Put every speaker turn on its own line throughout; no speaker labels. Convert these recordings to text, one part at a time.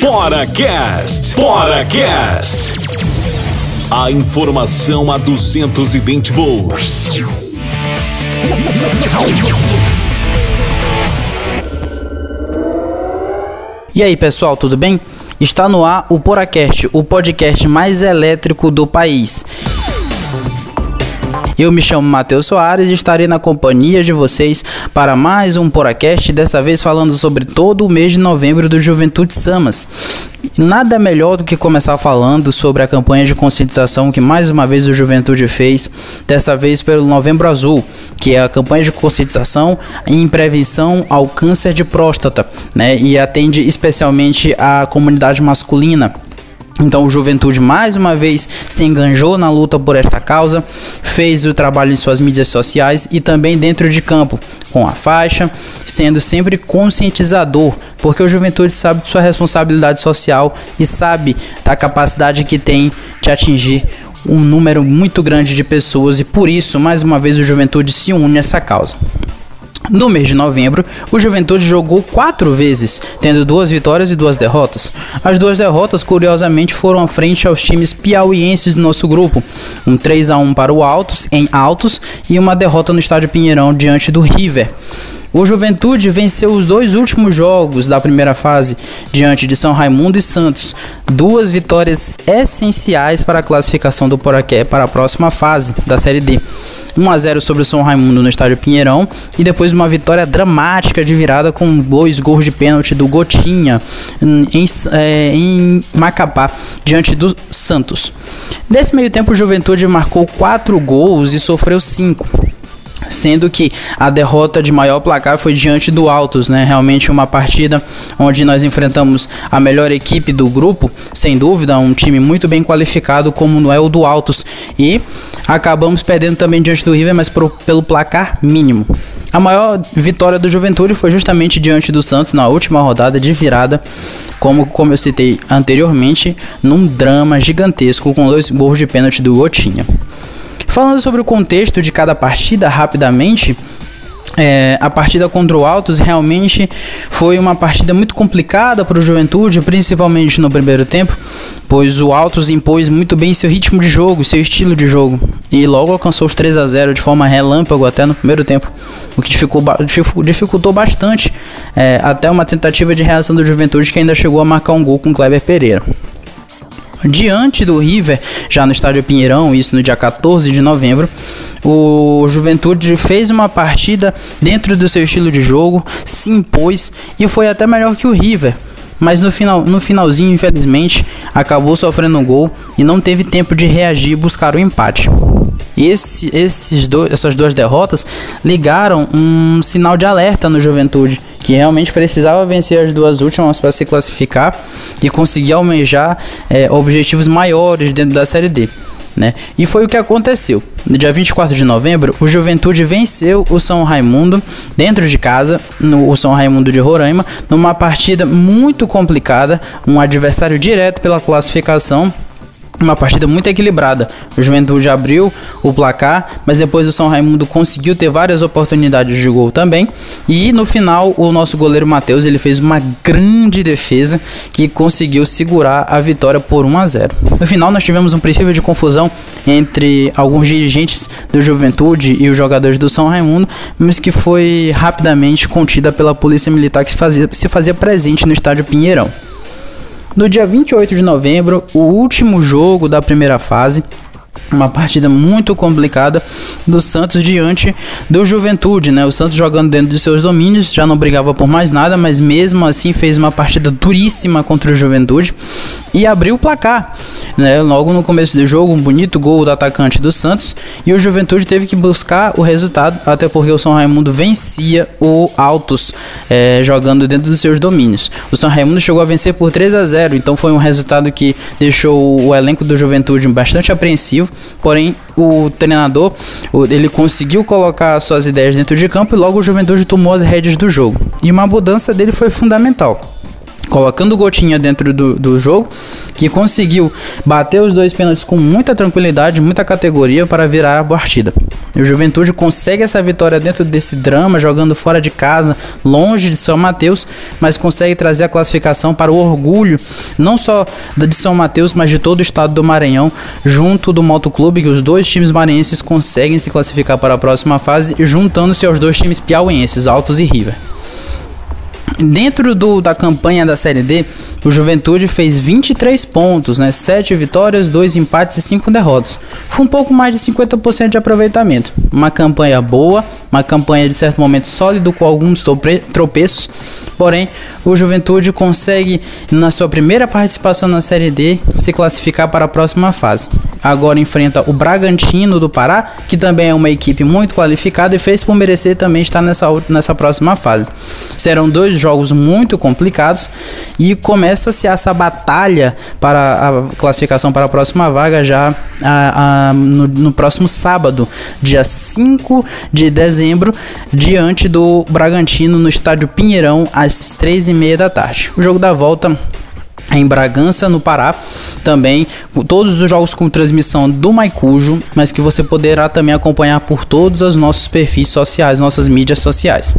Poracast. Poracast. A informação a 220 volts.
E aí, pessoal, tudo bem? Está no ar o Poracast, o podcast mais elétrico do país. Eu me chamo Matheus Soares e estarei na companhia de vocês para mais um Poracast, dessa vez falando sobre todo o mês de novembro do Juventude Samas. Nada melhor do que começar falando sobre a campanha de conscientização que mais uma vez o Juventude fez, dessa vez pelo Novembro Azul, que é a campanha de conscientização em prevenção ao câncer de próstata, né? E atende especialmente a comunidade masculina. Então, o Juventude mais uma vez se enganjou na luta por esta causa, fez o trabalho em suas mídias sociais e também dentro de campo, com a faixa, sendo sempre conscientizador, porque o Juventude sabe de sua responsabilidade social e sabe da capacidade que tem de atingir um número muito grande de pessoas e por isso, mais uma vez, o Juventude se une a essa causa. No mês de novembro, o Juventude jogou quatro vezes, tendo duas vitórias e duas derrotas. As duas derrotas, curiosamente, foram à frente aos times piauienses do nosso grupo, um 3 a 1 para o Altos em Altos e uma derrota no estádio Pinheirão diante do River. O Juventude venceu os dois últimos jogos da primeira fase diante de São Raimundo e Santos, duas vitórias essenciais para a classificação do Poraqué para a próxima fase da Série D. 1 a 0 sobre o São Raimundo no estádio Pinheirão e depois uma vitória dramática de virada com dois gols de pênalti do Gotinha em, é, em Macapá diante do Santos. Nesse meio tempo, o Juventude marcou quatro gols e sofreu cinco sendo que a derrota de maior placar foi diante do Altos, né? Realmente uma partida onde nós enfrentamos a melhor equipe do grupo, sem dúvida, um time muito bem qualificado como não é o do Altos e acabamos perdendo também diante do River, mas por, pelo placar mínimo. A maior vitória do Juventude foi justamente diante do Santos na última rodada de virada, como, como eu citei anteriormente, num drama gigantesco com dois gols de pênalti do Gotinha. Falando sobre o contexto de cada partida rapidamente, é, a partida contra o Altos realmente foi uma partida muito complicada para o Juventude, principalmente no primeiro tempo, pois o Altos impôs muito bem seu ritmo de jogo, seu estilo de jogo, e logo alcançou os 3 a 0 de forma relâmpago até no primeiro tempo, o que dificultou, bastante é, até uma tentativa de reação do Juventude que ainda chegou a marcar um gol com Kleber Pereira diante do River, já no estádio Pinheirão, isso no dia 14 de novembro. O Juventude fez uma partida dentro do seu estilo de jogo, se impôs e foi até melhor que o River. Mas no, final, no finalzinho, infelizmente, acabou sofrendo um gol e não teve tempo de reagir e buscar o empate. Esse, esses dois, essas duas derrotas ligaram um sinal de alerta no Juventude que realmente precisava vencer as duas últimas para se classificar e conseguir almejar é, objetivos maiores dentro da Série D. Né? E foi o que aconteceu. No dia 24 de novembro, o Juventude venceu o São Raimundo dentro de casa, no o São Raimundo de Roraima, numa partida muito complicada, um adversário direto pela classificação uma partida muito equilibrada. O Juventude abriu o placar, mas depois o São Raimundo conseguiu ter várias oportunidades de gol também. E no final, o nosso goleiro Matheus ele fez uma grande defesa que conseguiu segurar a vitória por 1 a 0. No final, nós tivemos um princípio de confusão entre alguns dirigentes do Juventude e os jogadores do São Raimundo, mas que foi rapidamente contida pela polícia militar que se fazia, se fazia presente no estádio Pinheirão. No dia 28 de novembro, o último jogo da primeira fase, uma partida muito complicada do Santos diante do Juventude, né? O Santos jogando dentro de seus domínios, já não brigava por mais nada, mas mesmo assim fez uma partida duríssima contra o Juventude e abriu o placar. Né? Logo no começo do jogo, um bonito gol do atacante do Santos e o Juventude teve que buscar o resultado, até porque o São Raimundo vencia o Altos é, jogando dentro dos seus domínios. O São Raimundo chegou a vencer por 3 a 0, então foi um resultado que deixou o elenco do Juventude bastante apreensivo. Porém, o treinador ele conseguiu colocar suas ideias dentro de campo e logo o Juventude tomou as rédeas do jogo. E uma mudança dele foi fundamental colocando Gotinha dentro do, do jogo, que conseguiu bater os dois pênaltis com muita tranquilidade, muita categoria para virar a partida. O Juventude consegue essa vitória dentro desse drama, jogando fora de casa, longe de São Mateus, mas consegue trazer a classificação para o orgulho, não só de São Mateus, mas de todo o estado do Maranhão, junto do Motoclube, que os dois times maranhenses conseguem se classificar para a próxima fase, juntando-se aos dois times piauienses, Altos e River. Dentro do, da campanha da Série D, o Juventude fez 23 pontos, né? 7 vitórias, 2 empates e 5 derrotas. Foi um pouco mais de 50% de aproveitamento. Uma campanha boa, uma campanha de certo momento sólido com alguns tropeços. Porém, o Juventude consegue, na sua primeira participação na Série D, se classificar para a próxima fase. Agora enfrenta o Bragantino do Pará, que também é uma equipe muito qualificada e fez por merecer também estar nessa, nessa próxima fase. Serão dois jogos muito complicados e começa-se essa batalha para a classificação para a próxima vaga já a, a, no, no próximo sábado, dia 5 de dezembro, diante do Bragantino no estádio Pinheirão, às 3 e meia da tarde. O jogo da volta em Bragança, no Pará, também todos os jogos com transmissão do Maicujo, mas que você poderá também acompanhar por todos os nossos perfis sociais, nossas mídias sociais.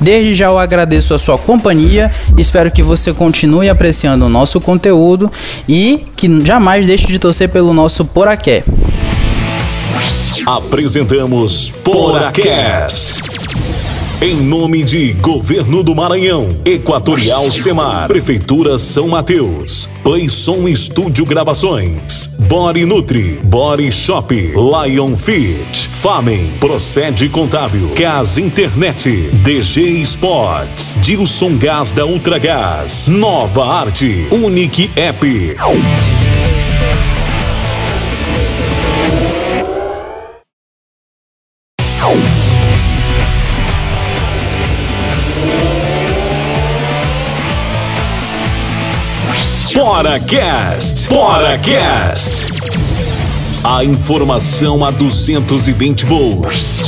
Desde já eu agradeço a sua companhia, espero que você continue apreciando o nosso conteúdo e que jamais deixe de torcer pelo nosso Poraqué.
Apresentamos Poracast. Em nome de Governo do Maranhão, Equatorial Semar, Prefeitura São Mateus, Playson Estúdio Gravações, Body Nutri, Body Shop, Lion Fit, Famen, Procede Contábil, Cas Internet, DG Sports, Dilson Gás da Ultragás, Nova Arte, Unique App. Poracast. Poracast. A informação a 220 volts.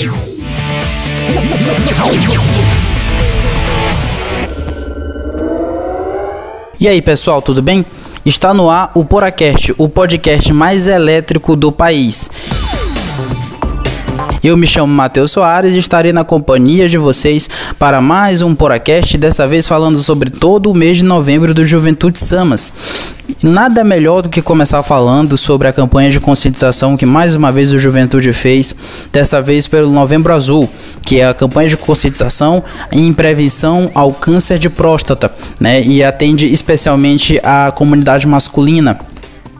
E aí, pessoal, tudo bem? Está no ar o Poracast, o podcast mais elétrico do país. Eu me chamo Matheus Soares e estarei na companhia de vocês para mais um Poracast, dessa vez falando sobre todo o mês de novembro do Juventude Samas. Nada melhor do que começar falando sobre a campanha de conscientização que mais uma vez o Juventude fez, dessa vez pelo Novembro Azul, que é a campanha de conscientização em prevenção ao câncer de próstata, né? E atende especialmente a comunidade masculina.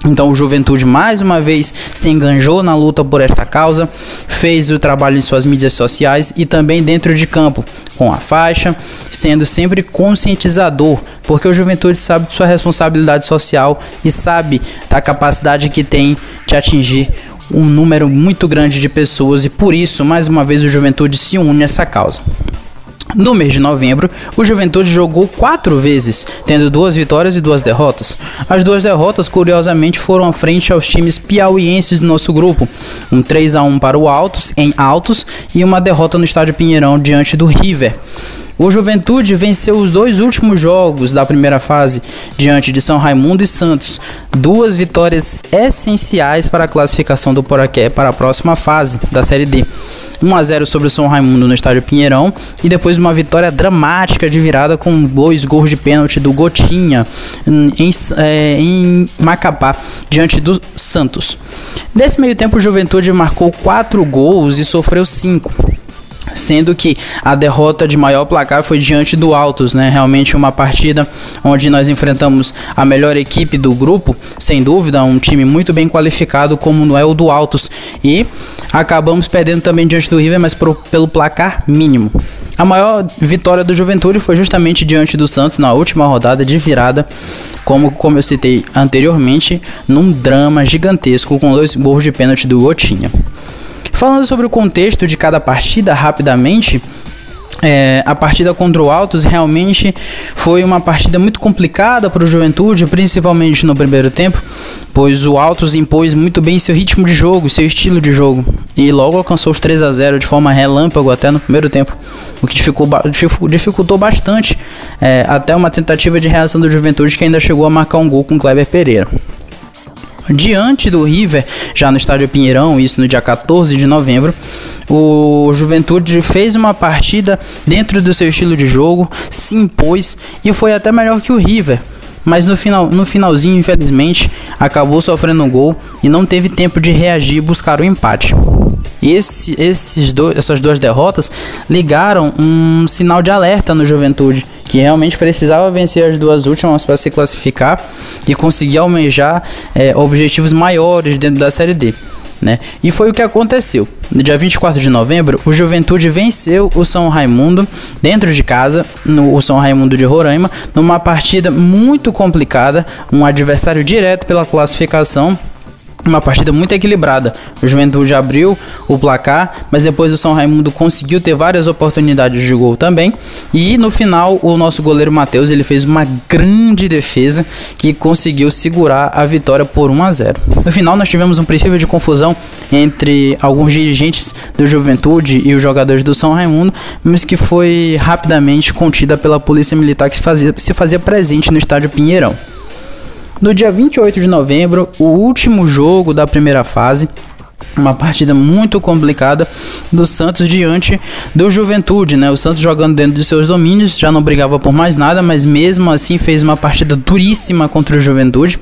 Então o Juventude mais uma vez se enganjou na luta por esta causa, fez o trabalho em suas mídias sociais e também dentro de campo, com a faixa, sendo sempre conscientizador, porque o Juventude sabe de sua responsabilidade social e sabe da capacidade que tem de atingir um número muito grande de pessoas e por isso, mais uma vez, o Juventude se une a essa causa. No mês de novembro, o Juventude jogou quatro vezes, tendo duas vitórias e duas derrotas. As duas derrotas, curiosamente, foram à frente aos times piauienses do nosso grupo, um 3 a 1 para o Altos em Altos e uma derrota no estádio Pinheirão diante do River. O Juventude venceu os dois últimos jogos da primeira fase diante de São Raimundo e Santos, duas vitórias essenciais para a classificação do Poraqué para a próxima fase da Série D. 1 a 0 sobre o São Raimundo no estádio Pinheirão e depois uma vitória dramática de virada com dois gols de pênalti do Gotinha em, é, em Macapá diante do Santos. Nesse meio tempo, o Juventude marcou quatro gols e sofreu cinco sendo que a derrota de maior placar foi diante do Altos, né? Realmente uma partida onde nós enfrentamos a melhor equipe do grupo, sem dúvida, um time muito bem qualificado como é o do Altos e acabamos perdendo também diante do River, mas por, pelo placar mínimo. A maior vitória do Juventude foi justamente diante do Santos na última rodada de virada, como, como eu citei anteriormente, num drama gigantesco com dois gols de pênalti do Gotinha. Falando sobre o contexto de cada partida rapidamente, é, a partida contra o Altos realmente foi uma partida muito complicada para o Juventude, principalmente no primeiro tempo, pois o Altos impôs muito bem seu ritmo de jogo, seu estilo de jogo, e logo alcançou os 3 a 0 de forma relâmpago até no primeiro tempo, o que dificultou, bastante é, até uma tentativa de reação do Juventude que ainda chegou a marcar um gol com Kleber Pereira. Diante do River, já no estádio Pinheirão, isso no dia 14 de novembro, o Juventude fez uma partida dentro do seu estilo de jogo, se impôs e foi até melhor que o River. Mas no, final, no finalzinho, infelizmente, acabou sofrendo um gol e não teve tempo de reagir e buscar o empate. Esse, esses dois, essas duas derrotas ligaram um sinal de alerta no Juventude, que realmente precisava vencer as duas últimas para se classificar e conseguir almejar é, objetivos maiores dentro da Série D. Né? E foi o que aconteceu. No dia 24 de novembro, o Juventude venceu o São Raimundo dentro de casa, no o São Raimundo de Roraima, numa partida muito complicada, um adversário direto pela classificação uma partida muito equilibrada. O Juventude abriu o placar, mas depois o São Raimundo conseguiu ter várias oportunidades de gol também. E no final, o nosso goleiro Matheus ele fez uma grande defesa que conseguiu segurar a vitória por 1 a 0. No final, nós tivemos um princípio de confusão entre alguns dirigentes do Juventude e os jogadores do São Raimundo, mas que foi rapidamente contida pela polícia militar que fazia, se fazia presente no estádio Pinheirão. No dia 28 de novembro, o último jogo da primeira fase, uma partida muito complicada do Santos diante do Juventude, né? O Santos jogando dentro de seus domínios, já não brigava por mais nada, mas mesmo assim fez uma partida duríssima contra o Juventude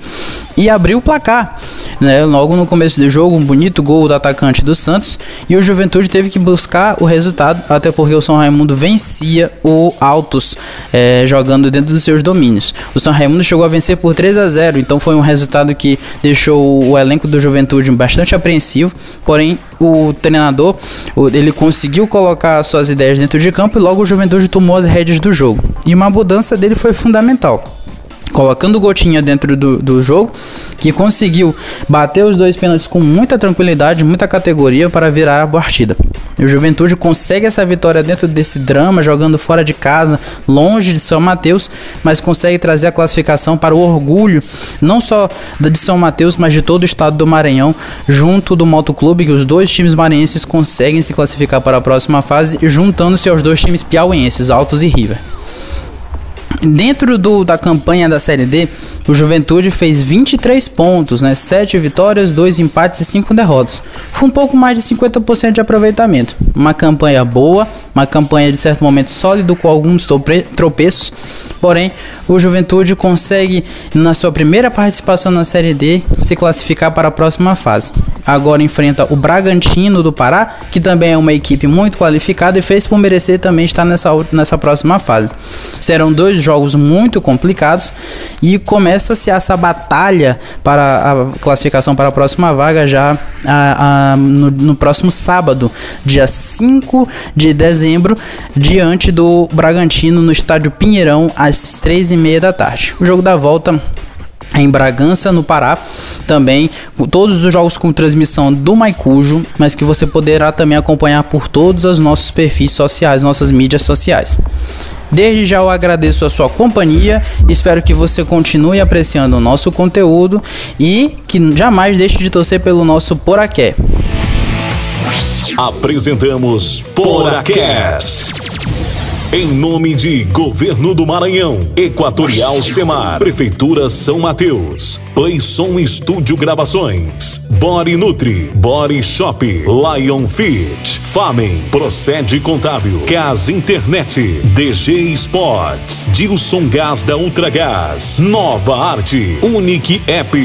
e abriu o placar. Né? Logo no começo do jogo, um bonito gol do atacante do Santos e o Juventude teve que buscar o resultado, até porque o São Raimundo vencia o Altos é, jogando dentro dos seus domínios. O São Raimundo chegou a vencer por 3 a 0, então foi um resultado que deixou o elenco do Juventude bastante apreensivo. Porém, o treinador ele conseguiu colocar suas ideias dentro de campo e logo o Juventude tomou as rédeas do jogo. E uma mudança dele foi fundamental colocando Gotinha dentro do, do jogo, que conseguiu bater os dois pênaltis com muita tranquilidade, muita categoria para virar a partida. O Juventude consegue essa vitória dentro desse drama, jogando fora de casa, longe de São Mateus, mas consegue trazer a classificação para o orgulho, não só de São Mateus, mas de todo o estado do Maranhão, junto do Moto Clube, que os dois times maranhenses conseguem se classificar para a próxima fase, juntando-se aos dois times piauienses, Altos e River. Dentro do, da campanha da Série D, o Juventude fez 23 pontos, né? 7 vitórias, 2 empates e 5 derrotas. Foi um pouco mais de 50% de aproveitamento. Uma campanha boa, uma campanha de certo momento sólido com alguns tropeços. Porém, o Juventude consegue, na sua primeira participação na Série D, se classificar para a próxima fase. Agora enfrenta o Bragantino do Pará, que também é uma equipe muito qualificada e fez por merecer também estar nessa, nessa próxima fase. Serão dois jogos muito complicados e começa-se essa batalha para a classificação para a próxima vaga já a, a, no, no, próximo sábado, dia 5 de dezembro, diante do Bragantino no estádio Pinheirão, às 3h30 da tarde. O jogo da volta em Bragança, no Pará, também todos os jogos com transmissão do Maicujo, mas que você poderá também acompanhar por todos os nossos perfis sociais, nossas mídias sociais. Desde já eu agradeço a sua companhia, espero que você continue apreciando o nosso conteúdo e que jamais deixe de torcer pelo nosso Poraqué.
Apresentamos Poracast. Em nome de Governo do Maranhão, Equatorial Semar, Prefeitura São Mateus, Playson Estúdio Gravações, Body Nutri, Body Shop, Lion Fit, Famen, Procede Contábil, Cas Internet, DG Sports, Dilson Gás da Ultragás, Nova Arte, Unique App.